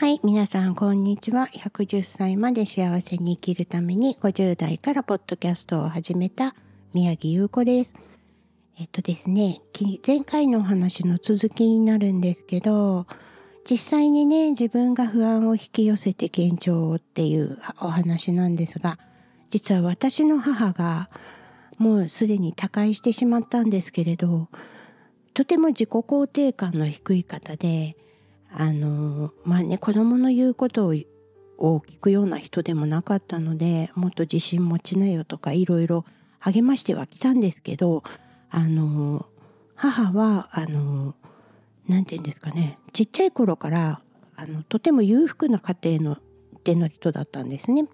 はい、皆さんこんにちは。110歳まで幸せに生きるために50代からポッドキャストを始めた宮城優子です。えっとですね、前回のお話の続きになるんですけど、実際にね、自分が不安を引き寄せて現状っていうお話なんですが、実は私の母がもうすでに他界してしまったんですけれど、とても自己肯定感の低い方で、あのまあね子供の言うことをを聞くような人でもなかったのでもっと自信持ちなよとかいろいろ励ましてはきたんですけどあの母はあのなんて言うんですかねちっちゃい頃からあのとても裕福な家庭のでの人だったんですね。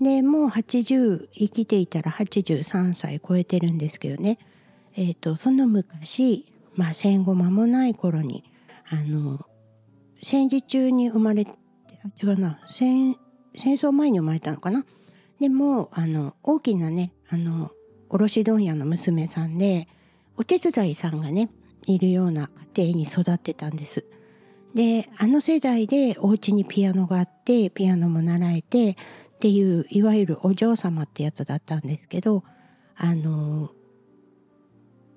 でもう80生きていたら83歳超えてるんですけどね、えーと、その昔、まあ、戦後間もない頃にあの戦時中に生まれて違うな。戦戦争前に生まれたのかな？でもあの大きなねあの卸問屋の娘さんでお手伝いさんがねいるような家庭に育ってたんです。であの世代でお家にピアノがあってピアノも習えてっていういわゆるお嬢様ってやつだったんですけどあの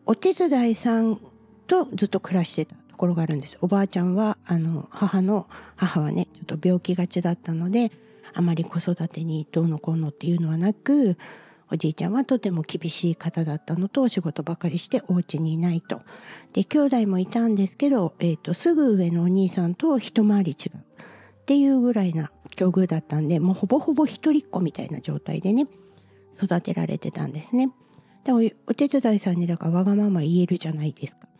お手伝いさんとずっと暮らしてた。ろがるんです。おばあちゃんはあの母の母はねちょっと病気がちだったのであまり子育てにどうのこうのっていうのはなくおじいちゃんはとても厳しい方だったのとお仕事ばかりしてお家にいないと。で兄弟もいたんですけど、えーと、すぐ上のお兄さんと一回り違うっていうぐらいな境遇だったんでもうほぼほぼ一人っ子みたいな状態でね育てられてたんですね。でお手伝いさんにだからわがまま言えるじゃないですか。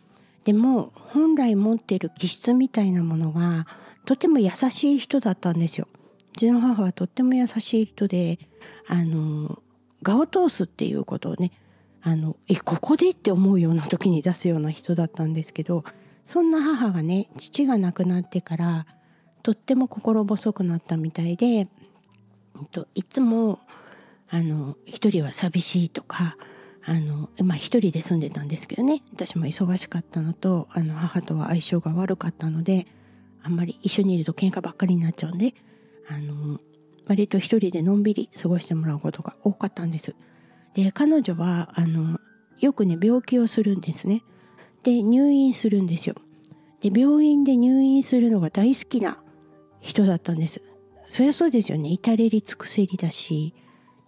でも本来持ってる気質みたいなものがとても優しい人だったんですよ。うちの母はとっても優しい人であの我を通すっていうことをねあのえここでって思うような時に出すような人だったんですけどそんな母がね父が亡くなってからとっても心細くなったみたいでいつもあの一人は寂しいとかあのまあ一人で住んでたんですけどね私も忙しかったのとあの母とは相性が悪かったのであんまり一緒にいると喧嘩ばっかりになっちゃうんであの割と一人でのんびり過ごしてもらうことが多かったんです。で彼女はあのよくね病気をするんですね。で入院するんですよ。で病院で入院するのが大好きな人だったんです。そりゃそうですよね至れり尽くせりだし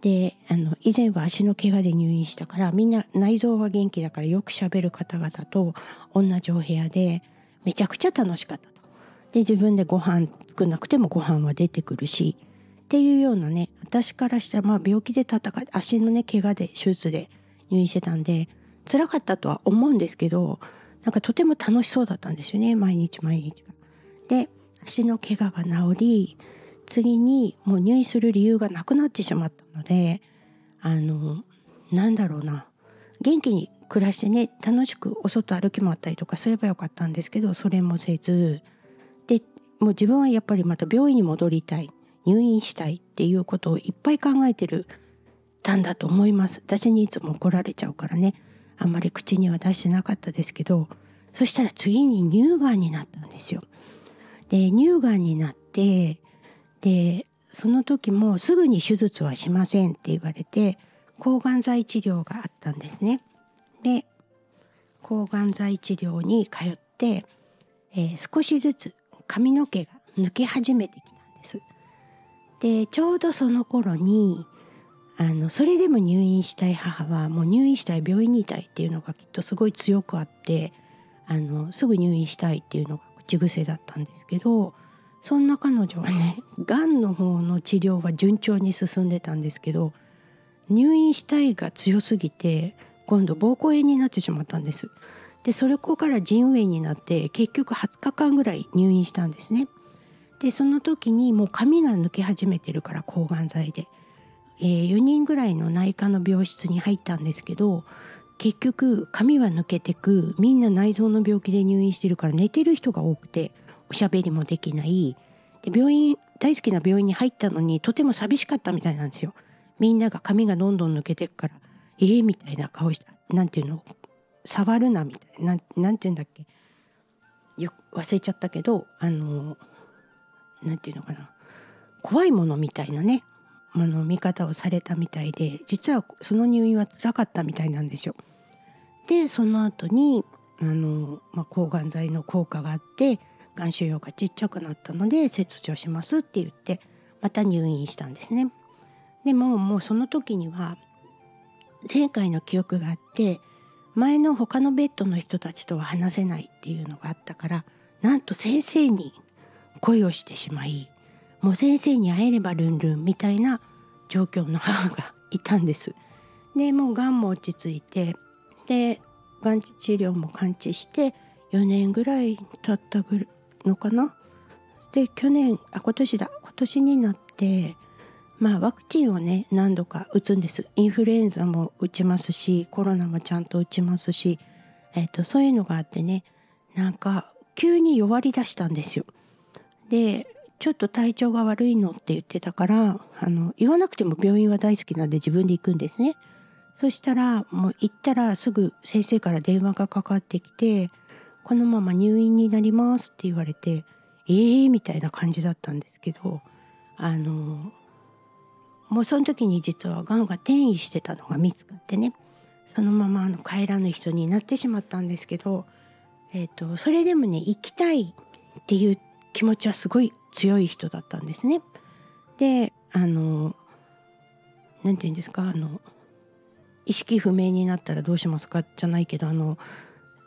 であの以前は足の怪我で入院したからみんな内臓は元気だからよくしゃべる方々と同じお部屋でめちゃくちゃ楽しかったと。で自分でご飯作んなくてもご飯は出てくるしっていうようなね私からしたらまあ病気で戦い足のね怪我で手術で入院してたんで辛かったとは思うんですけどなんかとても楽しそうだったんですよね毎日毎日が。で足の怪我が治り次にもう入院する理由がなくなってしまったのであのなんだろうな。元気に暮らしてね楽しくお外歩き回ったりとかすればよかったんですけどそれもせずでもう自分はやっぱりまた病院に戻りたい。入院したいっていうことをいっぱい考えてるたんだと思います。私にいつも怒られちゃうからね。あんまり口には出してなかったですけどそしたら次に乳がんになったんですよ。で乳がんになってでその時もすぐに手術はしませんって言われて抗がん剤治療があったんですね。で抗がん剤治療に通って、えー、少しずつ髪の毛が抜け始めてきたんです。でちょうどその頃にあのそれでも入院したい母はもう入院したい病院にいたいっていうのがきっとすごい強くあってあのすぐ入院したいっていうのが口癖だったんですけどそんな彼女はねがんの方の治療は順調に進んでたんですけど入院したいが強すぎて今度膀胱炎になってしまったんです。でそれこから腎炎になって結局20日間ぐらい入院したんですね。でその時にもう髪が抜け始めてるから抗がん剤で、えー、4人ぐらいの内科の病室に入ったんですけど結局髪は抜けてくみんな内臓の病気で入院してるから寝てる人が多くておしゃべりもできない。で病院大好きな病院に入ったのにとても寂しかったみたいなんですよ。みんなが髪がどんどん抜けてくからえー、みたいな顔した。なんていうの？触るなみたいな。なんていうんだっけ？よ忘れちゃったけどあの何て言うのかな。怖いものみたいなね。あの見方をされたみたいで実はその入院は辛かったみたいなんですよ。でその後にあの、まあ、抗がん剤の効果があってがん腫瘍がちっちゃくなったので切除しますって言ってまた入院したんですね。でももうその時には前回の記憶があって前の他のベッドの人たちとは話せないっていうのがあったからなんと先生に恋をしてしまいもう先生に会えればルンルンみたいな状況の母がいたんです。でもうがんも落ち着いてでがん治療も完治して4年ぐらい経ったぐのかな？で去年あ今年だ今年になってまあワクチンをね何度か打つんですインフルエンザも打ちますしコロナもちゃんと打ちますし、えーと、そういうのがあってねなんか急に弱りだしたんですよ。でちょっと体調が悪いのって言ってたからあの言わなくても病院は大好きなんで自分で行くんですね。そしたらもう行ったらすぐ先生から電話がかかってきて「このまま入院になります」って言われて「えー」みたいな感じだったんですけどあのもうその時に実はがんが転移してたのが見つかってねそのままあの帰らぬ人になってしまったんですけど、えーと、それでもね行きたいっていう気持ちはすごい強い人だったんですね。であの何て言うんですかあの意識不明になったらどうしますか？じゃないけどあの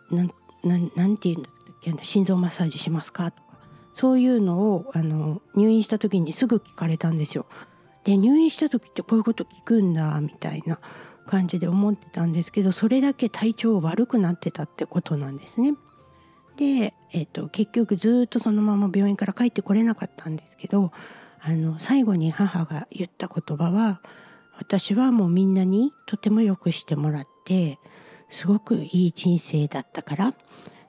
なんなんなんて言うんだっけ心臓マッサージしますかとかそういうのをあの入院した時にすぐ聞かれたんですよ。で入院した時ってこういうこと聞くんだみたいな感じで思ってたんですけどそれだけ体調悪くなってたってことなんですね。で、えーと、結局ずっとそのまま病院から帰ってこれなかったんですけどあの最後に母が言った言葉は私はもうみんなにとてもよくしてもらってすごくいい人生だったから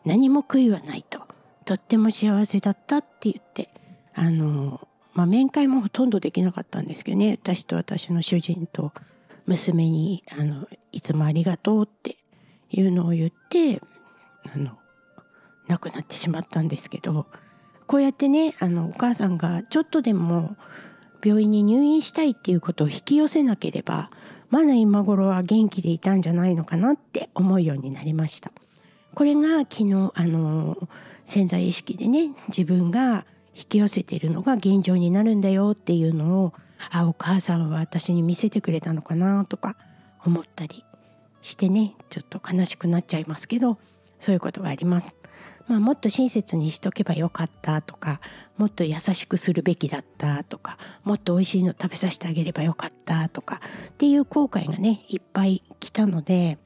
何も悔いはないと。とっても幸せだったって言ってあのまあ、面会もほとんどできなかったんですけどね。私と私の主人と娘にあの「いつもありがとう」っていうのを言ってあの亡くなってしまったんですけど。こうやってねあのお母さんがちょっとでも病院に入院したいっていうことを引き寄せなければまだ今頃は元気でいたんじゃないのかなって思うようになりました。これが昨日あの潜在意識でね自分が引き寄せているのが現状になるんだよっていうのをあお母さんは私に見せてくれたのかなとか思ったりしてねちょっと悲しくなっちゃいますけどそういうことがあります。まあ、もっと親切にしとけばよかったとかもっと優しくするべきだったとかもっと美味しいの食べさせてあげればよかったとかっていう後悔がねいっぱい来たので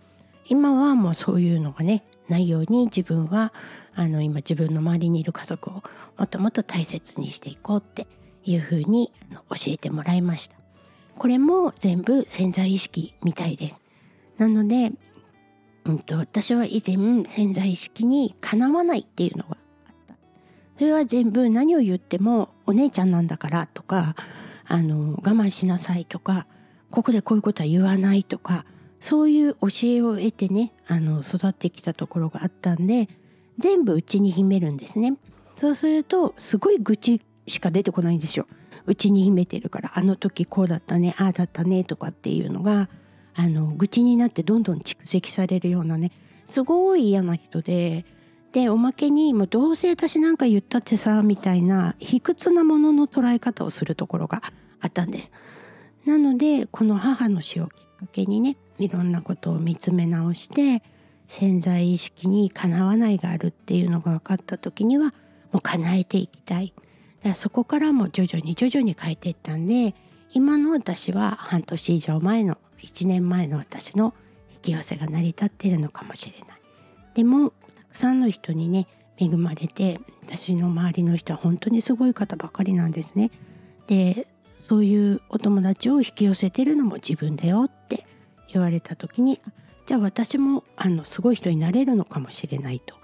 今はもうそういうのがねないように自分はあの今自分の周りにいる家族をもっともっと大切にしていこうっていうふうに教えてもらいました。これも全部潜在意識みたいです。なので、うんと、私は以前潜在意識にかなわないっていうのがあった。それは全部何を言ってもお姉ちゃんなんだからとか、あの、我慢しなさいとか、ここでこういうことは言わないとか、そういう教えを得てね、あの、育ってきたところがあったんで、全部うちに秘めるんですね。そうするとすごい愚痴しか出てこないんですよ。うちに秘めてるからあの時こうだったねああだったねとかっていうのがあの愚痴になってどんどん蓄積されるようなねすごい嫌な人ででおまけにもうどうせ私なんか言ったってさみたいな卑屈なものの捉え方をするところがあったんです。なのでこの母の死をきっかけにねいろんなことを見つめ直して潜在意識にかなわないがあるっていうのが分かった時にはもう叶えていきたい。だからそこからも徐々に徐々に変えていったんで今の私は半年以上前の1年前の私の引き寄せが成り立っているのかもしれない。でもたくさんの人にね恵まれて私の周りの人は本当にすごい方ばかりなんですね。でそういうお友達を引き寄せてるのも自分だよって言われた時にじゃあ私もあのすごい人になれるのかもしれないと。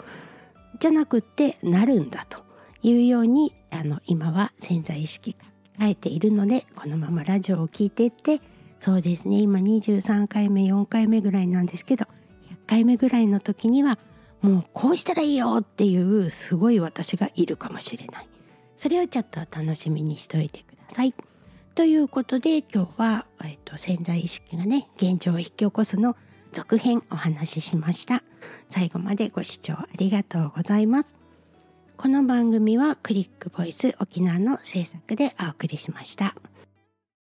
じゃなくってなるんだと。いうようにあの今は潜在意識が変えているのでこのままラジオを聴いていってそうですね今23回目4回目ぐらいなんですけど100回目ぐらいの時にはもうこうしたらいいよっていうすごい私がいるかもしれない。それをちょっと楽しみにしておいてください。ということで今日は、えっと、潜在意識がね現状を引き起こすの続編お話ししました最後までご視聴ありがとうございますこの番組はクリックボイス沖縄の制作でお送りしました。